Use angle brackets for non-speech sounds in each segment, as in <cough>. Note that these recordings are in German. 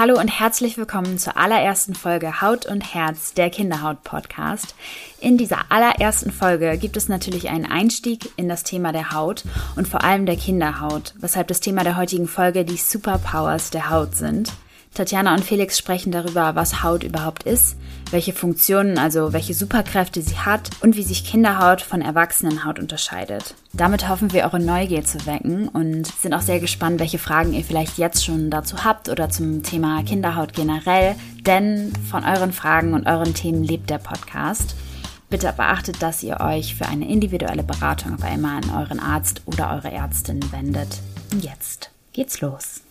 Hallo und herzlich willkommen zur allerersten Folge Haut und Herz, der Kinderhaut-Podcast. In dieser allerersten Folge gibt es natürlich einen Einstieg in das Thema der Haut und vor allem der Kinderhaut, weshalb das Thema der heutigen Folge die Superpowers der Haut sind. Tatjana und Felix sprechen darüber, was Haut überhaupt ist, welche Funktionen, also welche Superkräfte sie hat und wie sich Kinderhaut von Erwachsenenhaut unterscheidet. Damit hoffen wir, eure Neugier zu wecken und sind auch sehr gespannt, welche Fragen ihr vielleicht jetzt schon dazu habt oder zum Thema Kinderhaut generell, denn von euren Fragen und euren Themen lebt der Podcast. Bitte beachtet, dass ihr euch für eine individuelle Beratung auf einmal an euren Arzt oder eure Ärztin wendet. Jetzt geht's los.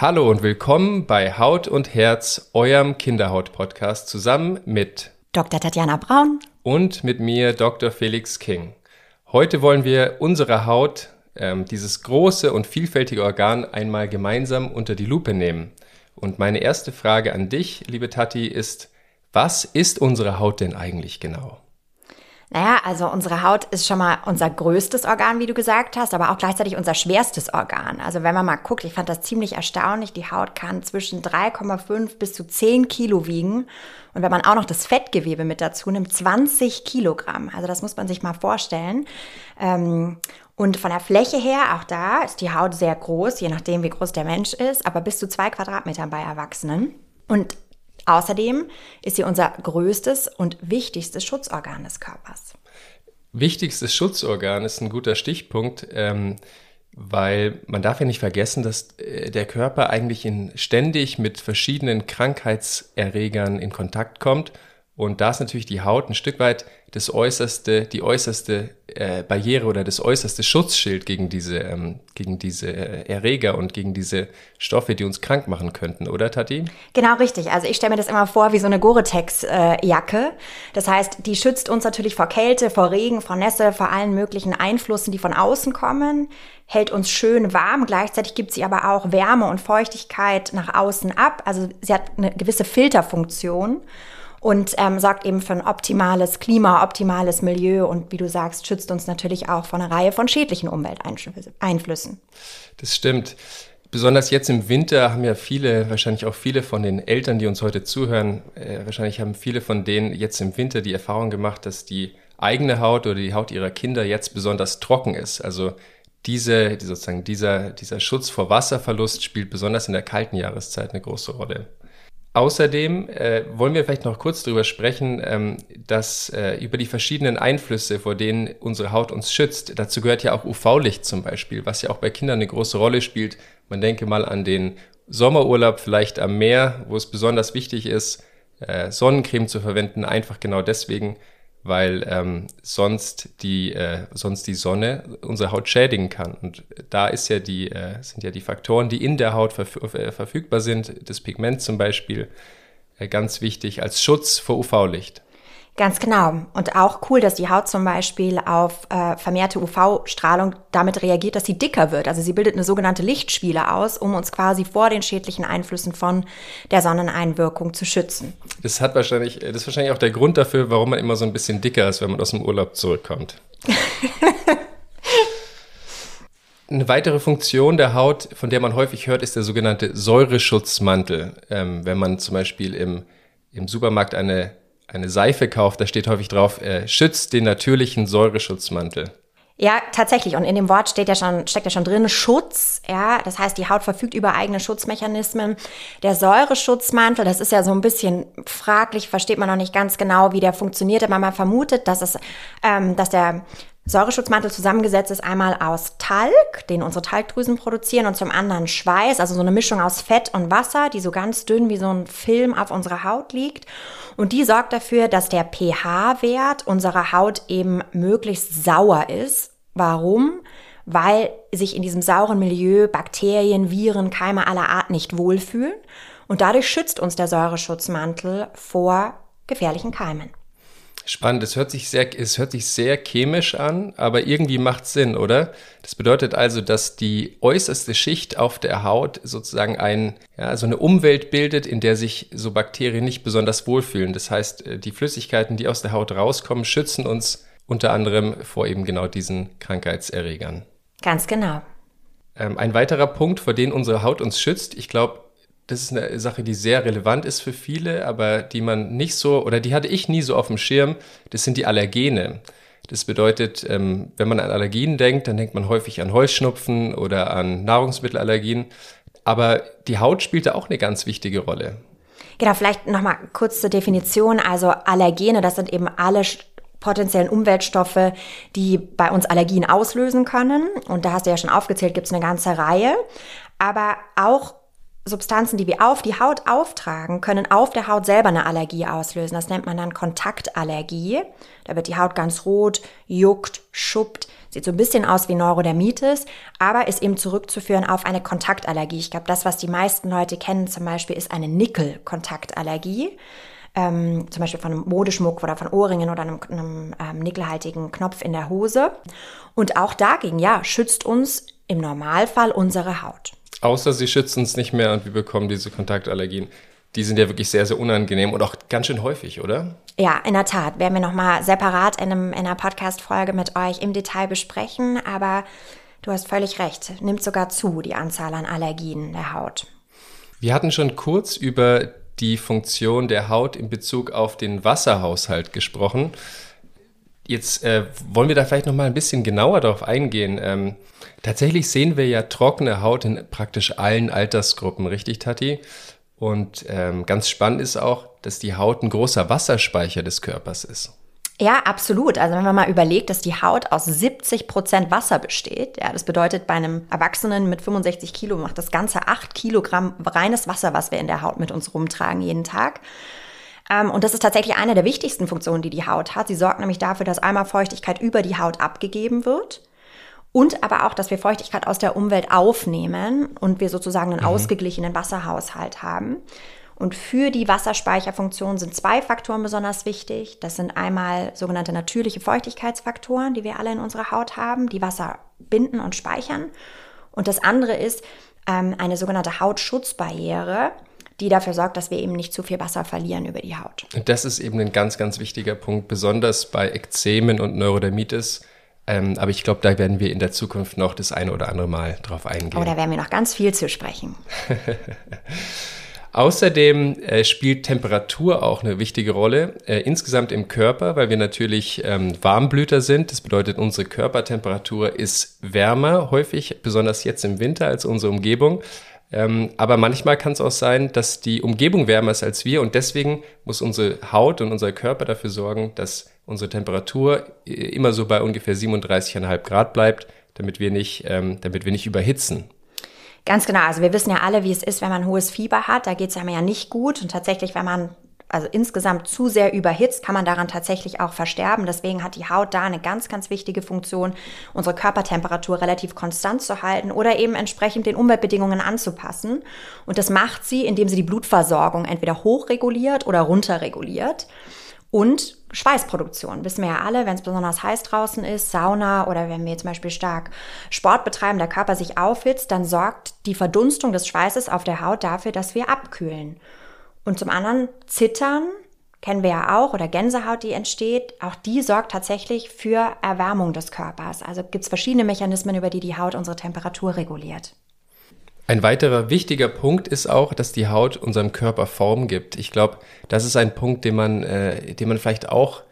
Hallo und willkommen bei Haut und Herz, eurem Kinderhaut-Podcast, zusammen mit Dr. Tatjana Braun und mit mir Dr. Felix King. Heute wollen wir unsere Haut, ähm, dieses große und vielfältige Organ, einmal gemeinsam unter die Lupe nehmen. Und meine erste Frage an dich, liebe Tati, ist, was ist unsere Haut denn eigentlich genau? Naja, also unsere Haut ist schon mal unser größtes Organ, wie du gesagt hast, aber auch gleichzeitig unser schwerstes Organ. Also wenn man mal guckt, ich fand das ziemlich erstaunlich, die Haut kann zwischen 3,5 bis zu 10 Kilo wiegen. Und wenn man auch noch das Fettgewebe mit dazu nimmt, 20 Kilogramm. Also das muss man sich mal vorstellen. Ähm, und von der Fläche her, auch da ist die Haut sehr groß, je nachdem, wie groß der Mensch ist, aber bis zu zwei Quadratmetern bei Erwachsenen. Und Außerdem ist sie unser größtes und wichtigstes Schutzorgan des Körpers. Wichtigstes Schutzorgan ist ein guter Stichpunkt, ähm, weil man darf ja nicht vergessen, dass äh, der Körper eigentlich in, ständig mit verschiedenen Krankheitserregern in Kontakt kommt und da ist natürlich die Haut ein Stück weit das äußerste, die äußerste äh, Barriere oder das äußerste Schutzschild gegen diese, ähm, gegen diese äh, Erreger und gegen diese Stoffe, die uns krank machen könnten, oder Tati? Genau richtig. Also ich stelle mir das immer vor wie so eine Gore-Tex-Jacke. Äh, das heißt, die schützt uns natürlich vor Kälte, vor Regen, vor Nässe, vor allen möglichen Einflüssen, die von außen kommen, hält uns schön warm. Gleichzeitig gibt sie aber auch Wärme und Feuchtigkeit nach außen ab. Also sie hat eine gewisse Filterfunktion und ähm, sorgt eben für ein optimales Klima, optimales Milieu und wie du sagst, schützt uns natürlich auch vor einer Reihe von schädlichen Umwelteinflüssen. Das stimmt. Besonders jetzt im Winter haben ja viele, wahrscheinlich auch viele von den Eltern, die uns heute zuhören, äh, wahrscheinlich haben viele von denen jetzt im Winter die Erfahrung gemacht, dass die eigene Haut oder die Haut ihrer Kinder jetzt besonders trocken ist. Also diese, sozusagen dieser, dieser Schutz vor Wasserverlust spielt besonders in der kalten Jahreszeit eine große Rolle. Außerdem äh, wollen wir vielleicht noch kurz darüber sprechen, ähm, dass äh, über die verschiedenen Einflüsse, vor denen unsere Haut uns schützt. Dazu gehört ja auch UV-Licht zum Beispiel, was ja auch bei Kindern eine große Rolle spielt. Man denke mal an den Sommerurlaub vielleicht am Meer, wo es besonders wichtig ist, äh, Sonnencreme zu verwenden, einfach genau deswegen, weil ähm, sonst die äh, sonst die Sonne unsere Haut schädigen kann und da ist ja die äh, sind ja die Faktoren, die in der Haut verf äh, verfügbar sind, das Pigment zum Beispiel äh, ganz wichtig als Schutz vor UV-Licht. Ganz genau. Und auch cool, dass die Haut zum Beispiel auf äh, vermehrte UV-Strahlung damit reagiert, dass sie dicker wird. Also sie bildet eine sogenannte Lichtspiele aus, um uns quasi vor den schädlichen Einflüssen von der Sonneneinwirkung zu schützen. Das hat wahrscheinlich, das ist wahrscheinlich auch der Grund dafür, warum man immer so ein bisschen dicker ist, wenn man aus dem Urlaub zurückkommt. <laughs> Eine weitere Funktion der Haut, von der man häufig hört, ist der sogenannte Säureschutzmantel. Ähm, wenn man zum Beispiel im, im Supermarkt eine eine Seife kauft, da steht häufig drauf, äh, schützt den natürlichen Säureschutzmantel. Ja, tatsächlich. Und in dem Wort steht ja schon, steckt ja schon drin, Schutz. Ja, das heißt, die Haut verfügt über eigene Schutzmechanismen. Der Säureschutzmantel, das ist ja so ein bisschen fraglich, versteht man noch nicht ganz genau, wie der funktioniert. Aber man vermutet, dass es, ähm, dass der Säureschutzmantel zusammengesetzt ist einmal aus Talg, den unsere Talgdrüsen produzieren, und zum anderen Schweiß, also so eine Mischung aus Fett und Wasser, die so ganz dünn wie so ein Film auf unserer Haut liegt. Und die sorgt dafür, dass der pH-Wert unserer Haut eben möglichst sauer ist. Warum? Weil sich in diesem sauren Milieu Bakterien, Viren, Keime aller Art nicht wohlfühlen. Und dadurch schützt uns der Säureschutzmantel vor gefährlichen Keimen. Spannend, es hört sich sehr, es hört sich sehr chemisch an, aber irgendwie macht Sinn, oder? Das bedeutet also, dass die äußerste Schicht auf der Haut sozusagen ein, ja, so eine Umwelt bildet, in der sich so Bakterien nicht besonders wohlfühlen. Das heißt, äh, die Flüssigkeiten, die aus der Haut rauskommen, schützen uns unter anderem vor eben genau diesen Krankheitserregern. Ganz genau. Ähm, ein weiterer Punkt, vor dem unsere Haut uns schützt, ich glaube, das ist eine Sache, die sehr relevant ist für viele, aber die man nicht so, oder die hatte ich nie so auf dem Schirm, das sind die Allergene. Das bedeutet, ähm, wenn man an Allergien denkt, dann denkt man häufig an Heuschnupfen oder an Nahrungsmittelallergien. Aber die Haut spielt da auch eine ganz wichtige Rolle. Genau, vielleicht nochmal kurz zur Definition. Also Allergene, das sind eben alle potenziellen Umweltstoffe, die bei uns Allergien auslösen können. Und da hast du ja schon aufgezählt, gibt es eine ganze Reihe. Aber auch Substanzen, die wir auf die Haut auftragen, können auf der Haut selber eine Allergie auslösen. Das nennt man dann Kontaktallergie. Da wird die Haut ganz rot, juckt, schuppt, sieht so ein bisschen aus wie Neurodermitis, aber ist eben zurückzuführen auf eine Kontaktallergie. Ich glaube, das, was die meisten Leute kennen zum Beispiel, ist eine Nickel-Kontaktallergie. Ähm, zum Beispiel von einem Modeschmuck oder von Ohrringen oder einem, einem ähm, nickelhaltigen Knopf in der Hose. Und auch dagegen, ja, schützt uns im Normalfall unsere Haut. Außer sie schützen uns nicht mehr und wir bekommen diese Kontaktallergien. Die sind ja wirklich sehr, sehr unangenehm und auch ganz schön häufig, oder? Ja, in der Tat. Werden wir nochmal separat in, einem, in einer Podcast-Folge mit euch im Detail besprechen. Aber du hast völlig recht. Nimmt sogar zu, die Anzahl an Allergien der Haut. Wir hatten schon kurz über die Funktion der Haut in Bezug auf den Wasserhaushalt gesprochen. Jetzt äh, wollen wir da vielleicht noch mal ein bisschen genauer darauf eingehen. Ähm, tatsächlich sehen wir ja trockene Haut in praktisch allen Altersgruppen, richtig, Tati? Und ähm, ganz spannend ist auch, dass die Haut ein großer Wasserspeicher des Körpers ist. Ja, absolut. Also wenn man mal überlegt, dass die Haut aus 70 Prozent Wasser besteht, ja, das bedeutet bei einem Erwachsenen mit 65 Kilo macht das ganze 8 Kilogramm reines Wasser, was wir in der Haut mit uns rumtragen jeden Tag. Ähm, und das ist tatsächlich eine der wichtigsten Funktionen, die die Haut hat. Sie sorgt nämlich dafür, dass einmal Feuchtigkeit über die Haut abgegeben wird und aber auch, dass wir Feuchtigkeit aus der Umwelt aufnehmen und wir sozusagen einen mhm. ausgeglichenen Wasserhaushalt haben. Und für die Wasserspeicherfunktion sind zwei Faktoren besonders wichtig. Das sind einmal sogenannte natürliche Feuchtigkeitsfaktoren, die wir alle in unserer Haut haben, die Wasser binden und speichern. Und das andere ist ähm, eine sogenannte Hautschutzbarriere, die dafür sorgt, dass wir eben nicht zu viel Wasser verlieren über die Haut. Das ist eben ein ganz, ganz wichtiger Punkt, besonders bei Ekzemen und Neurodermitis. Ähm, aber ich glaube, da werden wir in der Zukunft noch das eine oder andere Mal drauf eingehen. Oh, da werden wir noch ganz viel zu sprechen. <laughs> Außerdem äh, spielt Temperatur auch eine wichtige Rolle, äh, insgesamt im Körper, weil wir natürlich ähm, Warmblüter sind. Das bedeutet, unsere Körpertemperatur ist wärmer, häufig, besonders jetzt im Winter, als unsere Umgebung. Ähm, aber manchmal kann es auch sein, dass die Umgebung wärmer ist als wir und deswegen muss unsere Haut und unser Körper dafür sorgen, dass unsere Temperatur äh, immer so bei ungefähr 37,5 Grad bleibt, damit wir nicht, ähm, damit wir nicht überhitzen. Ganz genau. Also wir wissen ja alle, wie es ist, wenn man hohes Fieber hat. Da geht es einem ja nicht gut. Und tatsächlich, wenn man also insgesamt zu sehr überhitzt, kann man daran tatsächlich auch versterben. Deswegen hat die Haut da eine ganz, ganz wichtige Funktion, unsere Körpertemperatur relativ konstant zu halten oder eben entsprechend den Umweltbedingungen anzupassen. Und das macht sie, indem sie die Blutversorgung entweder hochreguliert oder runterreguliert. Und Schweißproduktion. Wissen wir ja alle, wenn es besonders heiß draußen ist, Sauna oder wenn wir zum Beispiel stark Sport betreiben, der Körper sich aufhitzt, dann sorgt die Verdunstung des Schweißes auf der Haut dafür, dass wir abkühlen. Und zum anderen Zittern, kennen wir ja auch, oder Gänsehaut, die entsteht, auch die sorgt tatsächlich für Erwärmung des Körpers. Also gibt es verschiedene Mechanismen, über die die Haut unsere Temperatur reguliert. Ein weiterer wichtiger Punkt ist auch, dass die Haut unserem Körper Form gibt. Ich glaube, das ist ein Punkt, den man, äh, den man vielleicht auch,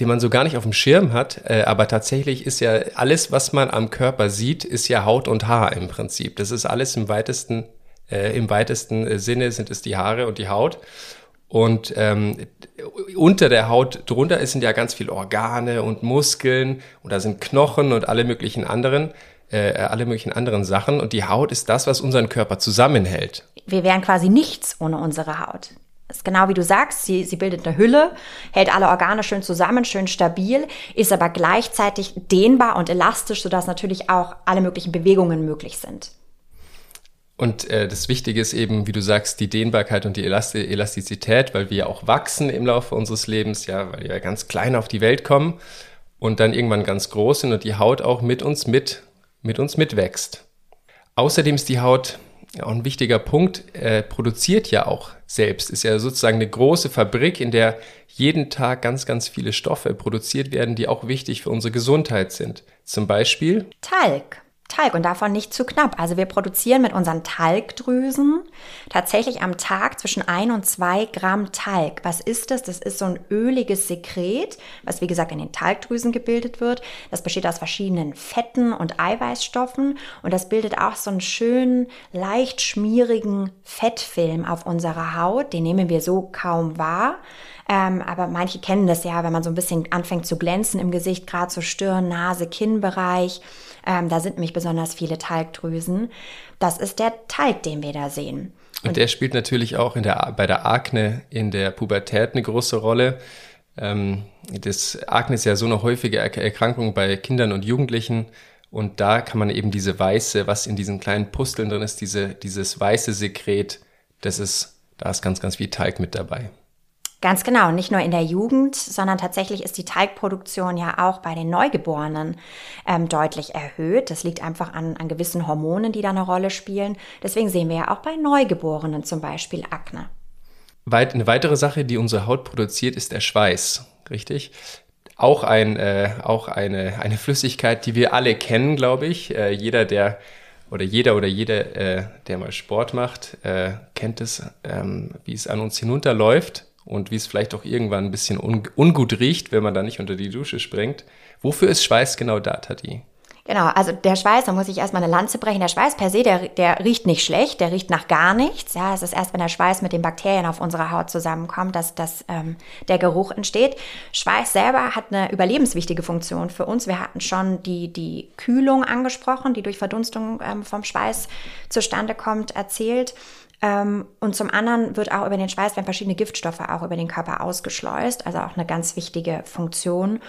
den man so gar nicht auf dem Schirm hat. Äh, aber tatsächlich ist ja alles, was man am Körper sieht, ist ja Haut und Haar im Prinzip. Das ist alles im weitesten äh, Im weitesten äh, Sinne sind es die Haare und die Haut. Und ähm, unter der Haut drunter sind ja ganz viele Organe und Muskeln und da sind Knochen und alle möglichen anderen, äh, alle möglichen anderen Sachen. Und die Haut ist das, was unseren Körper zusammenhält. Wir wären quasi nichts ohne unsere Haut. Das ist genau wie du sagst, sie, sie bildet eine Hülle, hält alle Organe schön zusammen, schön stabil, ist aber gleichzeitig dehnbar und elastisch, sodass natürlich auch alle möglichen Bewegungen möglich sind. Und äh, das Wichtige ist eben, wie du sagst, die Dehnbarkeit und die Elasti Elastizität, weil wir auch wachsen im Laufe unseres Lebens, ja, weil wir ganz klein auf die Welt kommen und dann irgendwann ganz groß sind und die Haut auch mit uns mit, mit uns mitwächst. Außerdem ist die Haut auch ein wichtiger Punkt, äh, produziert ja auch selbst, ist ja sozusagen eine große Fabrik, in der jeden Tag ganz, ganz viele Stoffe produziert werden, die auch wichtig für unsere Gesundheit sind. Zum Beispiel Talg. Talg und davon nicht zu knapp. Also wir produzieren mit unseren Talgdrüsen tatsächlich am Tag zwischen ein und zwei Gramm Talg. Was ist das? Das ist so ein öliges Sekret, was wie gesagt in den Talgdrüsen gebildet wird. Das besteht aus verschiedenen Fetten und Eiweißstoffen und das bildet auch so einen schönen, leicht schmierigen Fettfilm auf unserer Haut. Den nehmen wir so kaum wahr. Ähm, aber manche kennen das ja, wenn man so ein bisschen anfängt zu glänzen im Gesicht, gerade so Stirn, Nase, Kinnbereich. Ähm, da sind nämlich besonders viele Talgdrüsen. Das ist der Talg, den wir da sehen. Und, Und der spielt natürlich auch in der, bei der Akne in der Pubertät eine große Rolle. Ähm, das Akne ist ja so eine häufige Erkrankung bei Kindern und Jugendlichen. Und da kann man eben diese weiße, was in diesen kleinen Pusteln drin ist, diese, dieses weiße Sekret, das ist, da ist ganz, ganz viel Talg mit dabei. Ganz genau, nicht nur in der Jugend, sondern tatsächlich ist die Talgproduktion ja auch bei den Neugeborenen ähm, deutlich erhöht. Das liegt einfach an, an gewissen Hormonen, die da eine Rolle spielen. Deswegen sehen wir ja auch bei Neugeborenen zum Beispiel Akne. Weit, eine weitere Sache, die unsere Haut produziert, ist der Schweiß, richtig? Auch, ein, äh, auch eine, eine Flüssigkeit, die wir alle kennen, glaube ich. Äh, jeder, der oder jeder oder jede, äh, der mal Sport macht, äh, kennt es, ähm, wie es an uns hinunterläuft und wie es vielleicht auch irgendwann ein bisschen un ungut riecht, wenn man da nicht unter die Dusche springt. Wofür ist Schweiß genau da, Tati? Genau, also der Schweiß, da muss ich erstmal eine Lanze brechen. Der Schweiß per se, der, der riecht nicht schlecht, der riecht nach gar nichts. Ja, es ist erst, wenn der Schweiß mit den Bakterien auf unserer Haut zusammenkommt, dass, dass ähm, der Geruch entsteht. Schweiß selber hat eine überlebenswichtige Funktion für uns. Wir hatten schon die, die Kühlung angesprochen, die durch Verdunstung ähm, vom Schweiß zustande kommt, erzählt. Ähm, und zum anderen wird auch über den Schweiß werden verschiedene Giftstoffe auch über den Körper ausgeschleust, also auch eine ganz wichtige Funktion.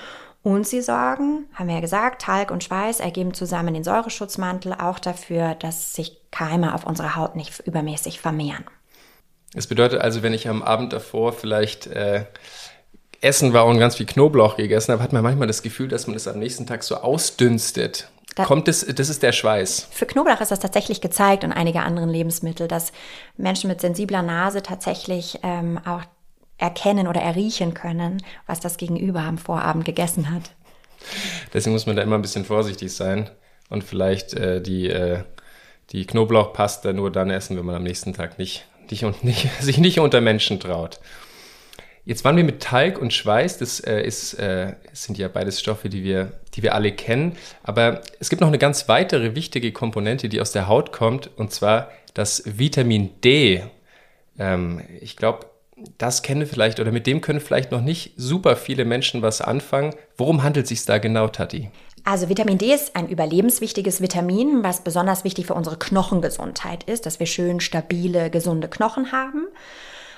Und sie sorgen, haben wir ja gesagt, Talg und Schweiß ergeben zusammen den Säureschutzmantel auch dafür, dass sich Keime auf unserer Haut nicht übermäßig vermehren. Das bedeutet also, wenn ich am Abend davor vielleicht äh, essen war und ganz viel Knoblauch gegessen habe, hat man manchmal das Gefühl, dass man es das am nächsten Tag so ausdünstet. Da Kommt es, das ist der Schweiß. Für Knoblauch ist das tatsächlich gezeigt und einige anderen Lebensmittel, dass Menschen mit sensibler Nase tatsächlich ähm, auch erkennen oder erriechen können, was das Gegenüber am Vorabend gegessen hat. Deswegen muss man da immer ein bisschen vorsichtig sein und vielleicht äh, die, äh, die Knoblauchpaste nur dann essen, wenn man am nächsten Tag nicht, nicht, und <laughs> nicht, sich nicht unter Menschen traut. Jetzt waren wir mit Talg und Schweiß, das äh, ist, äh, sind ja beides Stoffe, die wir, die wir alle kennen. Aber es gibt noch eine ganz weitere wichtige Komponente, die aus der Haut kommt, und zwar das Vitamin D. Ähm, ich glaube, das kennen vielleicht oder mit dem können vielleicht noch nicht super viele Menschen was anfangen. Worum handelt es sich da genau, Tati? Also Vitamin D ist ein überlebenswichtiges Vitamin, was besonders wichtig für unsere Knochengesundheit ist, dass wir schön stabile, gesunde Knochen haben.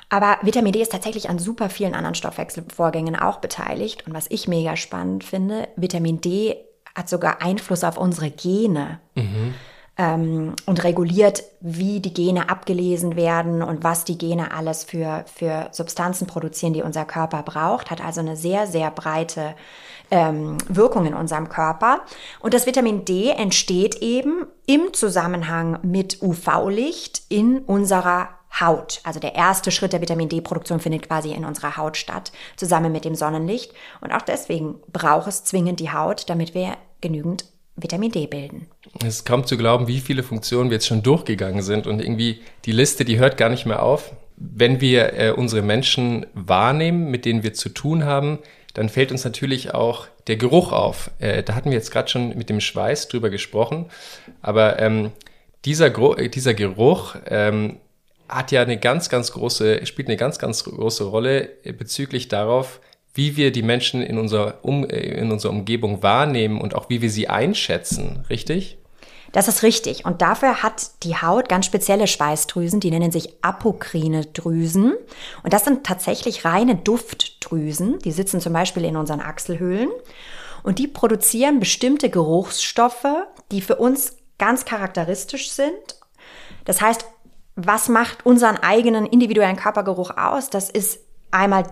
Aber Vitamin D ist tatsächlich an super vielen anderen Stoffwechselvorgängen auch beteiligt. Und was ich mega spannend finde, Vitamin D hat sogar Einfluss auf unsere Gene. Mhm. Ähm, und reguliert, wie die Gene abgelesen werden und was die Gene alles für, für Substanzen produzieren, die unser Körper braucht. Hat also eine sehr, sehr breite ähm, Wirkung in unserem Körper. Und das Vitamin D entsteht eben im Zusammenhang mit UV-Licht in unserer Haut. Also der erste Schritt der Vitamin D-Produktion findet quasi in unserer Haut statt, zusammen mit dem Sonnenlicht. Und auch deswegen braucht es zwingend die Haut, damit wir genügend Vitamin D bilden. Es ist kaum zu glauben, wie viele Funktionen wir jetzt schon durchgegangen sind und irgendwie die Liste, die hört gar nicht mehr auf. Wenn wir äh, unsere Menschen wahrnehmen, mit denen wir zu tun haben, dann fällt uns natürlich auch der Geruch auf. Äh, da hatten wir jetzt gerade schon mit dem Schweiß drüber gesprochen, aber ähm, dieser, dieser Geruch ähm, hat ja eine ganz, ganz große, spielt eine ganz, ganz große Rolle bezüglich darauf, wie wir die Menschen in unserer, um, in unserer Umgebung wahrnehmen und auch wie wir sie einschätzen, richtig? Das ist richtig. Und dafür hat die Haut ganz spezielle Schweißdrüsen, die nennen sich apokrine Drüsen. Und das sind tatsächlich reine Duftdrüsen. Die sitzen zum Beispiel in unseren Achselhöhlen. Und die produzieren bestimmte Geruchsstoffe, die für uns ganz charakteristisch sind Das heißt, was macht unseren eigenen individuellen Körpergeruch aus? Das ist einmal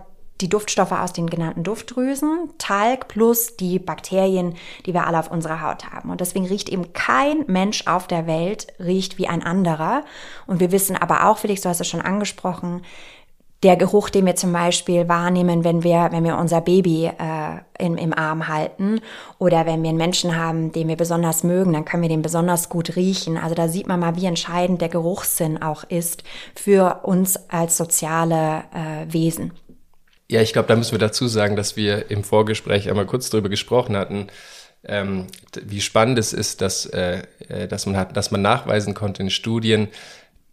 die Duftstoffe aus den genannten Duftdrüsen, Talg plus die Bakterien, die wir alle auf unserer Haut haben. Und deswegen riecht eben kein Mensch auf der Welt riecht wie ein anderer. Und wir wissen aber auch, Felix, du hast es schon angesprochen, der Geruch, den wir zum Beispiel wahrnehmen, wenn wir, wenn wir unser Baby äh, im, im Arm halten oder wenn wir einen Menschen haben, den wir besonders mögen, dann können wir den besonders gut riechen. Also da sieht man mal, wie entscheidend der Geruchssinn auch ist für uns als soziale äh, Wesen. Ja, ich glaube, da müssen wir dazu sagen, dass wir im Vorgespräch einmal kurz darüber gesprochen hatten, ähm, wie spannend es ist, dass, äh, äh, dass, man hat, dass man nachweisen konnte in Studien,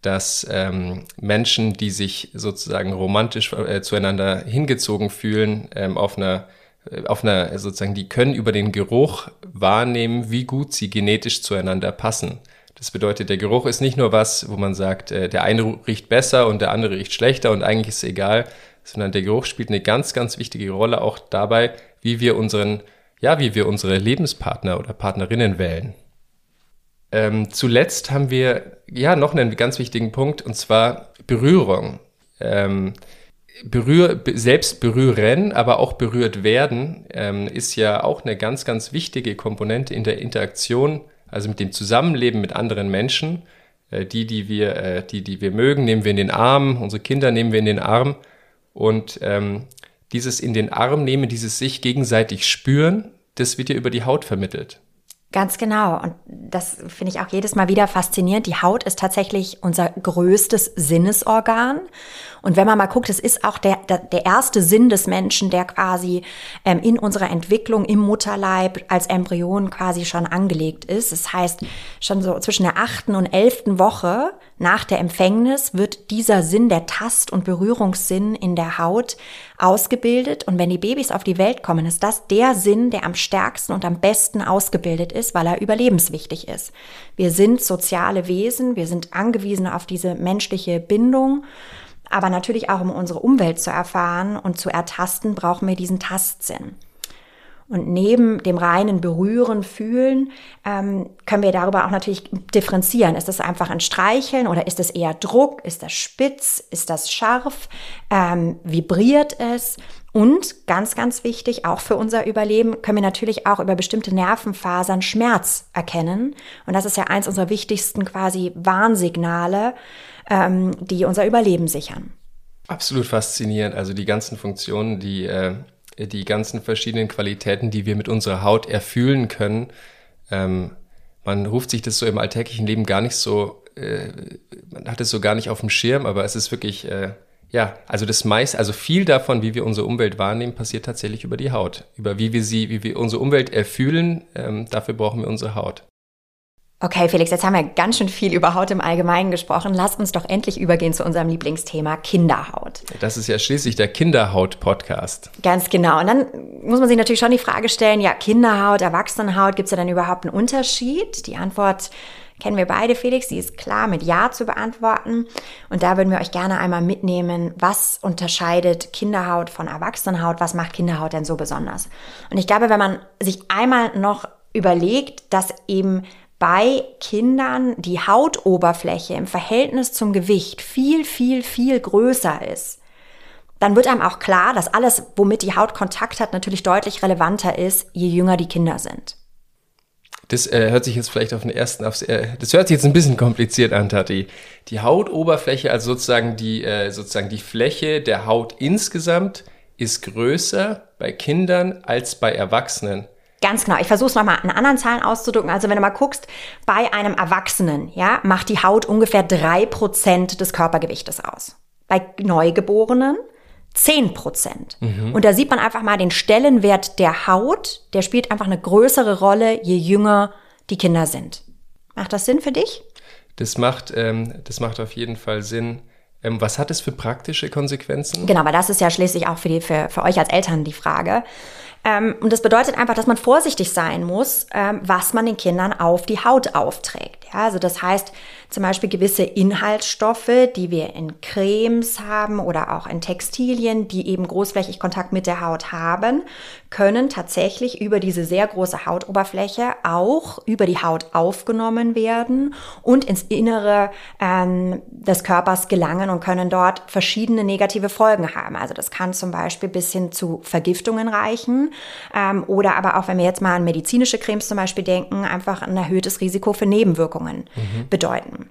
dass ähm, Menschen, die sich sozusagen romantisch äh, zueinander hingezogen fühlen, ähm, auf einer äh, auf einer sozusagen, die können über den Geruch wahrnehmen, wie gut sie genetisch zueinander passen. Das bedeutet, der Geruch ist nicht nur was, wo man sagt, äh, der eine riecht besser und der andere riecht schlechter und eigentlich ist es egal, sondern der Geruch spielt eine ganz, ganz wichtige Rolle auch dabei, wie wir unseren, ja, wie wir unsere Lebenspartner oder Partnerinnen wählen. Ähm, zuletzt haben wir ja noch einen ganz wichtigen Punkt und zwar Berührung. Ähm, berühr, selbst berühren, aber auch berührt werden, ähm, ist ja auch eine ganz, ganz wichtige Komponente in der Interaktion, also mit dem Zusammenleben mit anderen Menschen. Äh, die, die wir, äh, die, die wir mögen, nehmen wir in den Arm, unsere Kinder nehmen wir in den Arm und ähm, dieses in den Arm nehmen, dieses sich gegenseitig spüren, das wird ja über die Haut vermittelt. Ganz genau. Und das finde ich auch jedes Mal wieder faszinierend. Die Haut ist tatsächlich unser größtes Sinnesorgan. Und wenn man mal guckt, es ist auch der, der, erste Sinn des Menschen, der quasi ähm, in unserer Entwicklung im Mutterleib als Embryon quasi schon angelegt ist. Das heißt, schon so zwischen der achten und elften Woche nach der Empfängnis wird dieser Sinn, der Tast- und Berührungssinn in der Haut ausgebildet. Und wenn die Babys auf die Welt kommen, ist das der Sinn, der am stärksten und am besten ausgebildet ist, weil er überlebenswichtig ist. Wir sind soziale Wesen, wir sind angewiesen auf diese menschliche Bindung aber natürlich auch um unsere Umwelt zu erfahren und zu ertasten, brauchen wir diesen Tastsinn. Und neben dem reinen Berühren, Fühlen ähm, können wir darüber auch natürlich differenzieren. Ist das einfach ein Streicheln oder ist es eher Druck? Ist das spitz? Ist das scharf? Ähm, vibriert es? Und ganz, ganz wichtig, auch für unser Überleben, können wir natürlich auch über bestimmte Nervenfasern Schmerz erkennen. Und das ist ja eins unserer wichtigsten quasi Warnsignale, ähm, die unser Überleben sichern. Absolut faszinierend. Also die ganzen Funktionen, die, äh, die ganzen verschiedenen Qualitäten, die wir mit unserer Haut erfüllen können. Ähm, man ruft sich das so im alltäglichen Leben gar nicht so, äh, man hat es so gar nicht auf dem Schirm, aber es ist wirklich, äh, ja, also das meiste, also viel davon, wie wir unsere Umwelt wahrnehmen, passiert tatsächlich über die Haut. Über wie wir sie, wie wir unsere Umwelt erfühlen, ähm, dafür brauchen wir unsere Haut. Okay, Felix, jetzt haben wir ganz schön viel über Haut im Allgemeinen gesprochen. Lass uns doch endlich übergehen zu unserem Lieblingsthema Kinderhaut. Das ist ja schließlich der Kinderhaut-Podcast. Ganz genau. Und dann muss man sich natürlich schon die Frage stellen, ja, Kinderhaut, Erwachsenenhaut, gibt es da dann überhaupt einen Unterschied? Die Antwort kennen wir beide, Felix. Die ist klar mit Ja zu beantworten. Und da würden wir euch gerne einmal mitnehmen, was unterscheidet Kinderhaut von Erwachsenenhaut? Was macht Kinderhaut denn so besonders? Und ich glaube, wenn man sich einmal noch überlegt, dass eben bei Kindern die Hautoberfläche im Verhältnis zum Gewicht viel, viel, viel größer ist, dann wird einem auch klar, dass alles, womit die Haut Kontakt hat, natürlich deutlich relevanter ist, je jünger die Kinder sind. Das äh, hört sich jetzt vielleicht auf den ersten, aufs, äh, das hört sich jetzt ein bisschen kompliziert an, Tati. Die Hautoberfläche, also sozusagen die, äh, sozusagen die Fläche der Haut insgesamt, ist größer bei Kindern als bei Erwachsenen. Ganz genau. Ich versuche es nochmal in anderen Zahlen auszudrücken. Also wenn du mal guckst, bei einem Erwachsenen, ja, macht die Haut ungefähr drei Prozent des Körpergewichtes aus. Bei Neugeborenen zehn Prozent. Mhm. Und da sieht man einfach mal den Stellenwert der Haut. Der spielt einfach eine größere Rolle, je jünger die Kinder sind. Macht das Sinn für dich? Das macht, ähm, das macht auf jeden Fall Sinn. Ähm, was hat es für praktische Konsequenzen? Genau, aber das ist ja schließlich auch für, die, für, für euch als Eltern die Frage. Ähm, und das bedeutet einfach, dass man vorsichtig sein muss, ähm, was man den Kindern auf die Haut aufträgt. Ja, also das heißt zum Beispiel gewisse Inhaltsstoffe, die wir in Cremes haben oder auch in Textilien, die eben großflächig Kontakt mit der Haut haben, können tatsächlich über diese sehr große Hautoberfläche auch über die Haut aufgenommen werden und ins Innere ähm, des Körpers gelangen und können dort verschiedene negative Folgen haben. Also das kann zum Beispiel bis hin zu Vergiftungen reichen ähm, oder aber auch, wenn wir jetzt mal an medizinische Cremes zum Beispiel denken, einfach ein erhöhtes Risiko für Nebenwirkungen mhm. bedeuten.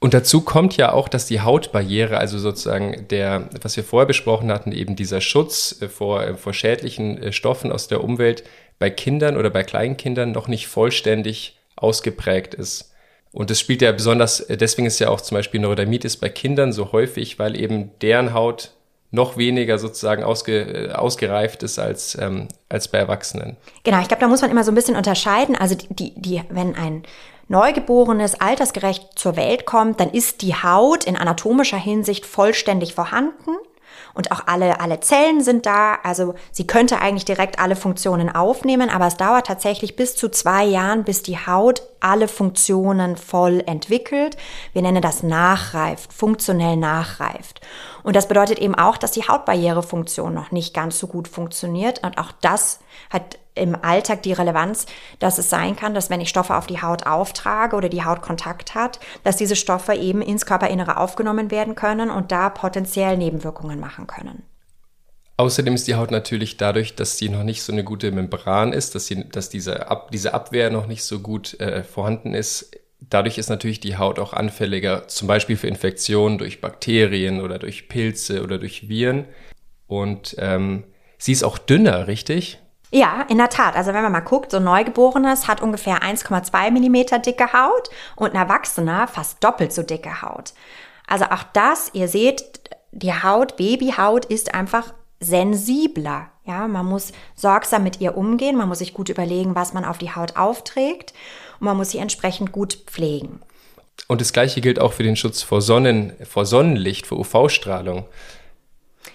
Und dazu kommt ja auch, dass die Hautbarriere, also sozusagen der, was wir vorher besprochen hatten, eben dieser Schutz äh, vor, äh, vor schädlichen äh, Stoffen aus der Umwelt bei Kindern oder bei Kleinkindern noch nicht vollständig ausgeprägt ist. Und das spielt ja besonders, deswegen ist ja auch zum Beispiel Neurodermitis bei Kindern so häufig, weil eben deren Haut noch weniger sozusagen ausge, ausgereift ist als, ähm, als bei Erwachsenen. Genau, ich glaube, da muss man immer so ein bisschen unterscheiden. Also die, die, die wenn ein Neugeborenes altersgerecht zur Welt kommt, dann ist die Haut in anatomischer Hinsicht vollständig vorhanden und auch alle, alle Zellen sind da. Also sie könnte eigentlich direkt alle Funktionen aufnehmen, aber es dauert tatsächlich bis zu zwei Jahren, bis die Haut alle Funktionen voll entwickelt. Wir nennen das nachreift, funktionell nachreift. Und das bedeutet eben auch, dass die Hautbarrierefunktion noch nicht ganz so gut funktioniert. Und auch das hat im Alltag die Relevanz, dass es sein kann, dass wenn ich Stoffe auf die Haut auftrage oder die Haut Kontakt hat, dass diese Stoffe eben ins Körperinnere aufgenommen werden können und da potenziell Nebenwirkungen machen können. Außerdem ist die Haut natürlich dadurch, dass sie noch nicht so eine gute Membran ist, dass, sie, dass diese, Ab, diese Abwehr noch nicht so gut äh, vorhanden ist. Dadurch ist natürlich die Haut auch anfälliger, zum Beispiel für Infektionen durch Bakterien oder durch Pilze oder durch Viren. Und ähm, sie ist auch dünner, richtig? Ja, in der Tat. Also wenn man mal guckt, so ein Neugeborenes hat ungefähr 1,2 Millimeter dicke Haut und ein Erwachsener fast doppelt so dicke Haut. Also auch das, ihr seht, die Haut, Babyhaut ist einfach sensibler. Ja, man muss sorgsam mit ihr umgehen, man muss sich gut überlegen, was man auf die Haut aufträgt und man muss sie entsprechend gut pflegen. Und das gleiche gilt auch für den Schutz vor Sonnen, vor Sonnenlicht, vor UV-Strahlung.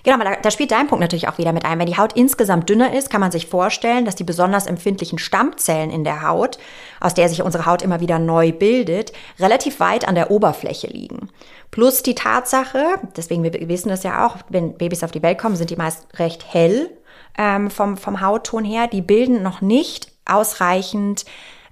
Genau, aber da, da, spielt dein Punkt natürlich auch wieder mit ein. Wenn die Haut insgesamt dünner ist, kann man sich vorstellen, dass die besonders empfindlichen Stammzellen in der Haut, aus der sich unsere Haut immer wieder neu bildet, relativ weit an der Oberfläche liegen. Plus die Tatsache, deswegen wir wissen das ja auch, wenn Babys auf die Welt kommen, sind die meist recht hell ähm, vom, vom Hautton her. Die bilden noch nicht ausreichend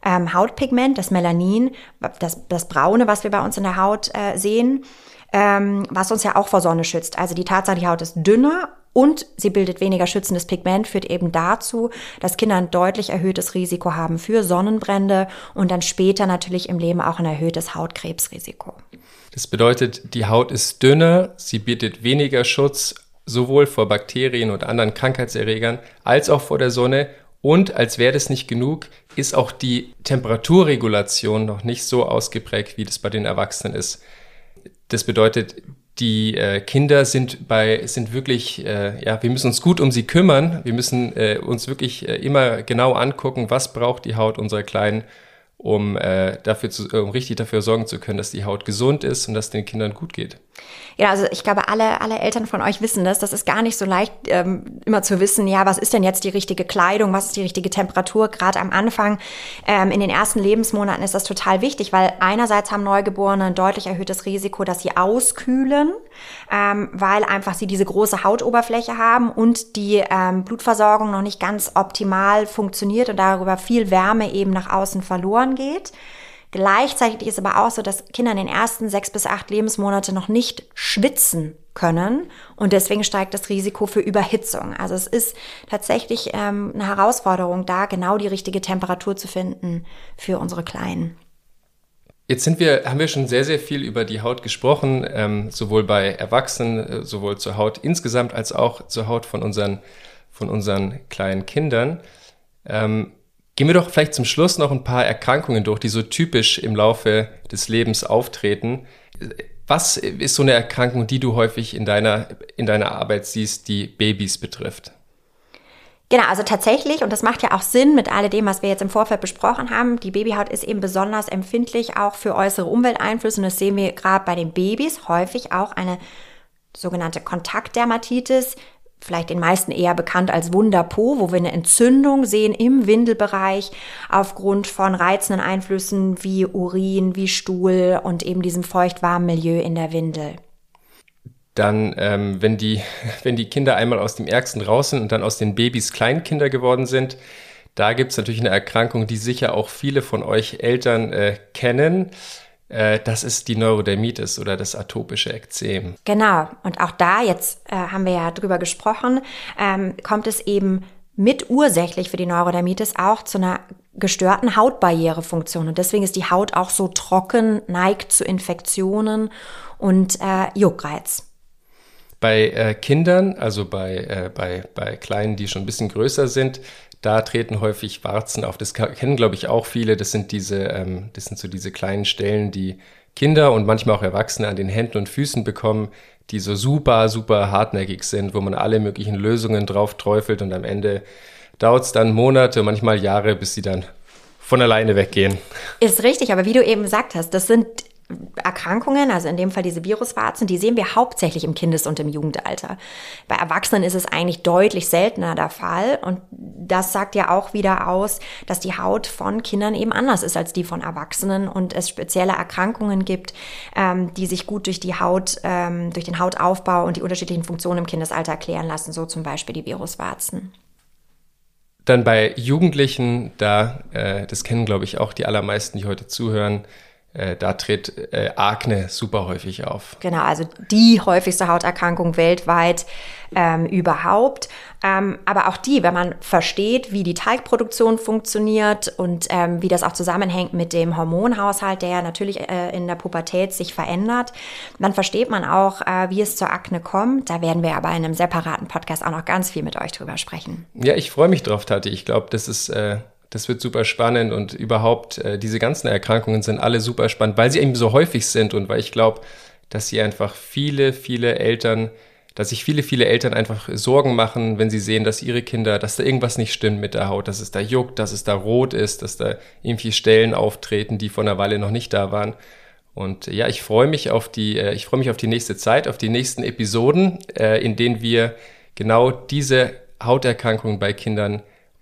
ähm, Hautpigment, das Melanin, das, das Braune, was wir bei uns in der Haut äh, sehen ähm, was uns ja auch vor Sonne schützt. Also die Tatsache, die Haut ist dünner und sie bildet weniger schützendes Pigment, führt eben dazu, dass Kinder ein deutlich erhöhtes Risiko haben für Sonnenbrände und dann später natürlich im Leben auch ein erhöhtes Hautkrebsrisiko. Das bedeutet, die Haut ist dünner, sie bietet weniger Schutz sowohl vor Bakterien und anderen Krankheitserregern als auch vor der Sonne und als wäre das nicht genug, ist auch die Temperaturregulation noch nicht so ausgeprägt, wie das bei den Erwachsenen ist. Das bedeutet, die äh, Kinder sind bei sind wirklich äh, ja wir müssen uns gut um sie kümmern. Wir müssen äh, uns wirklich äh, immer genau angucken was braucht die Haut unserer kleinen um äh, dafür zu, um richtig dafür sorgen zu können dass die Haut gesund ist und dass den Kindern gut geht ja, also ich glaube, alle, alle Eltern von euch wissen das. Das ist gar nicht so leicht, ähm, immer zu wissen, ja, was ist denn jetzt die richtige Kleidung, was ist die richtige Temperatur. Gerade am Anfang, ähm, in den ersten Lebensmonaten ist das total wichtig, weil einerseits haben Neugeborene ein deutlich erhöhtes Risiko, dass sie auskühlen, ähm, weil einfach sie diese große Hautoberfläche haben und die ähm, Blutversorgung noch nicht ganz optimal funktioniert und darüber viel Wärme eben nach außen verloren geht. Gleichzeitig ist aber auch so, dass Kinder in den ersten sechs bis acht Lebensmonate noch nicht schwitzen können und deswegen steigt das Risiko für Überhitzung. Also es ist tatsächlich ähm, eine Herausforderung, da genau die richtige Temperatur zu finden für unsere Kleinen. Jetzt sind wir, haben wir schon sehr, sehr viel über die Haut gesprochen, ähm, sowohl bei Erwachsenen, äh, sowohl zur Haut insgesamt als auch zur Haut von unseren, von unseren kleinen Kindern. Ähm, Gehen wir doch vielleicht zum Schluss noch ein paar Erkrankungen durch, die so typisch im Laufe des Lebens auftreten. Was ist so eine Erkrankung, die du häufig in deiner, in deiner Arbeit siehst, die Babys betrifft? Genau, also tatsächlich, und das macht ja auch Sinn mit all dem, was wir jetzt im Vorfeld besprochen haben, die Babyhaut ist eben besonders empfindlich auch für äußere Umwelteinflüsse und das sehen wir gerade bei den Babys häufig auch eine sogenannte Kontaktdermatitis, vielleicht den meisten eher bekannt als Wunderpo, wo wir eine Entzündung sehen im Windelbereich aufgrund von reizenden Einflüssen wie Urin, wie Stuhl und eben diesem feucht-warmen Milieu in der Windel. dann, ähm, wenn, die, <laughs> wenn die Kinder einmal aus dem Ärgsten raus sind und dann aus den Babys Kleinkinder geworden sind, da gibt es natürlich eine Erkrankung, die sicher auch viele von euch Eltern äh, kennen. Äh, das ist die Neurodermitis oder das atopische Ekzem. Genau. Und auch da, jetzt äh, haben wir ja drüber gesprochen, ähm, kommt es eben mit ursächlich für die Neurodermitis auch zu einer gestörten Hautbarrierefunktion. Und deswegen ist die Haut auch so trocken, neigt zu Infektionen und äh, Juckreiz. Bei äh, Kindern, also bei, äh, bei, bei Kleinen, die schon ein bisschen größer sind, da treten häufig Warzen auf. Das kennen, glaube ich, auch viele. Das sind diese, ähm, das sind so diese kleinen Stellen, die Kinder und manchmal auch Erwachsene an den Händen und Füßen bekommen, die so super, super hartnäckig sind, wo man alle möglichen Lösungen drauf träufelt und am Ende dauert es dann Monate, manchmal Jahre, bis sie dann von alleine weggehen. Ist richtig, aber wie du eben gesagt hast, das sind Erkrankungen, also in dem Fall diese Viruswarzen, die sehen wir hauptsächlich im Kindes- und im Jugendalter. Bei Erwachsenen ist es eigentlich deutlich seltener der Fall und das sagt ja auch wieder aus, dass die Haut von Kindern eben anders ist als die von Erwachsenen und es spezielle Erkrankungen gibt, ähm, die sich gut durch die Haut, ähm, durch den Hautaufbau und die unterschiedlichen Funktionen im Kindesalter erklären lassen, so zum Beispiel die Viruswarzen. Dann bei Jugendlichen, da, äh, das kennen glaube ich auch die allermeisten, die heute zuhören, da tritt äh, Akne super häufig auf. Genau, also die häufigste Hauterkrankung weltweit ähm, überhaupt. Ähm, aber auch die, wenn man versteht, wie die Teigproduktion funktioniert und ähm, wie das auch zusammenhängt mit dem Hormonhaushalt, der natürlich äh, in der Pubertät sich verändert, dann versteht man auch, äh, wie es zur Akne kommt. Da werden wir aber in einem separaten Podcast auch noch ganz viel mit euch drüber sprechen. Ja, ich freue mich drauf, Tati. Ich glaube, das ist äh, das wird super spannend und überhaupt äh, diese ganzen Erkrankungen sind alle super spannend, weil sie eben so häufig sind und weil ich glaube, dass sie einfach viele, viele Eltern, dass sich viele, viele Eltern einfach Sorgen machen, wenn sie sehen, dass ihre Kinder, dass da irgendwas nicht stimmt mit der Haut, dass es da juckt, dass es da rot ist, dass da irgendwie Stellen auftreten, die vor einer Weile noch nicht da waren. Und ja, ich freue mich auf die, äh, ich freue mich auf die nächste Zeit, auf die nächsten Episoden, äh, in denen wir genau diese Hauterkrankungen bei Kindern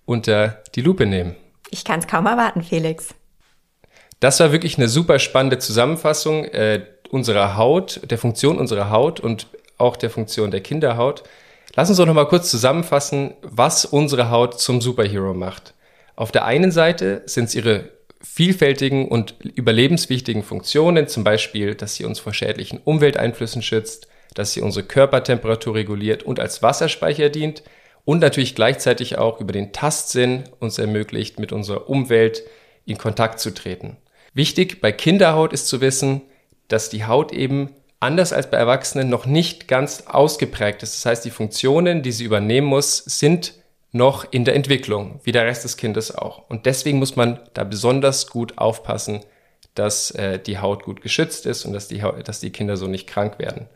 unter die Lupe nehmen. Ich kann es kaum erwarten, Felix. Das war wirklich eine super spannende Zusammenfassung äh, unserer Haut, der Funktion unserer Haut und auch der Funktion der Kinderhaut. Lass uns doch noch mal kurz zusammenfassen, was unsere Haut zum Superhero macht. Auf der einen Seite sind es ihre vielfältigen und überlebenswichtigen Funktionen, zum Beispiel, dass sie uns vor schädlichen Umwelteinflüssen schützt, dass sie unsere Körpertemperatur reguliert und als Wasserspeicher dient, und natürlich gleichzeitig auch über den Tastsinn uns ermöglicht, mit unserer Umwelt in Kontakt zu treten. Wichtig bei Kinderhaut ist zu wissen, dass die Haut eben anders als bei Erwachsenen noch nicht ganz ausgeprägt ist. Das heißt, die Funktionen, die sie übernehmen muss, sind noch in der Entwicklung, wie der Rest des Kindes auch. Und deswegen muss man da besonders gut aufpassen, dass äh, die Haut gut geschützt ist und dass die, dass die Kinder so nicht krank werden.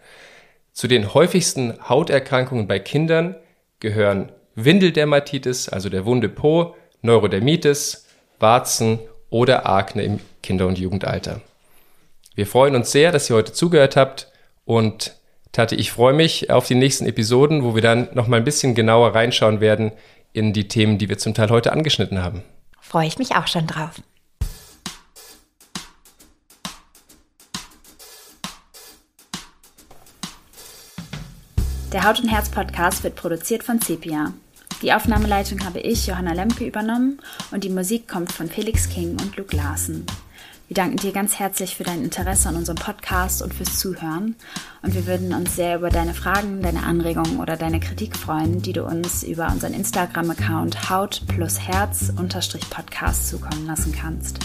Zu den häufigsten Hauterkrankungen bei Kindern gehören Windeldermatitis, also der wunde Po, Neurodermitis, Warzen oder Akne im Kinder- und Jugendalter. Wir freuen uns sehr, dass ihr heute zugehört habt und Tati, ich freue mich auf die nächsten Episoden, wo wir dann noch mal ein bisschen genauer reinschauen werden in die Themen, die wir zum Teil heute angeschnitten haben. Freue ich mich auch schon drauf. Der Haut und Herz Podcast wird produziert von Sepia. Die Aufnahmeleitung habe ich, Johanna Lemke, übernommen und die Musik kommt von Felix King und Luke Larsen. Wir danken dir ganz herzlich für dein Interesse an unserem Podcast und fürs Zuhören. Und wir würden uns sehr über deine Fragen, deine Anregungen oder deine Kritik freuen, die du uns über unseren Instagram-Account Haut plus Herz unterstrich Podcast zukommen lassen kannst.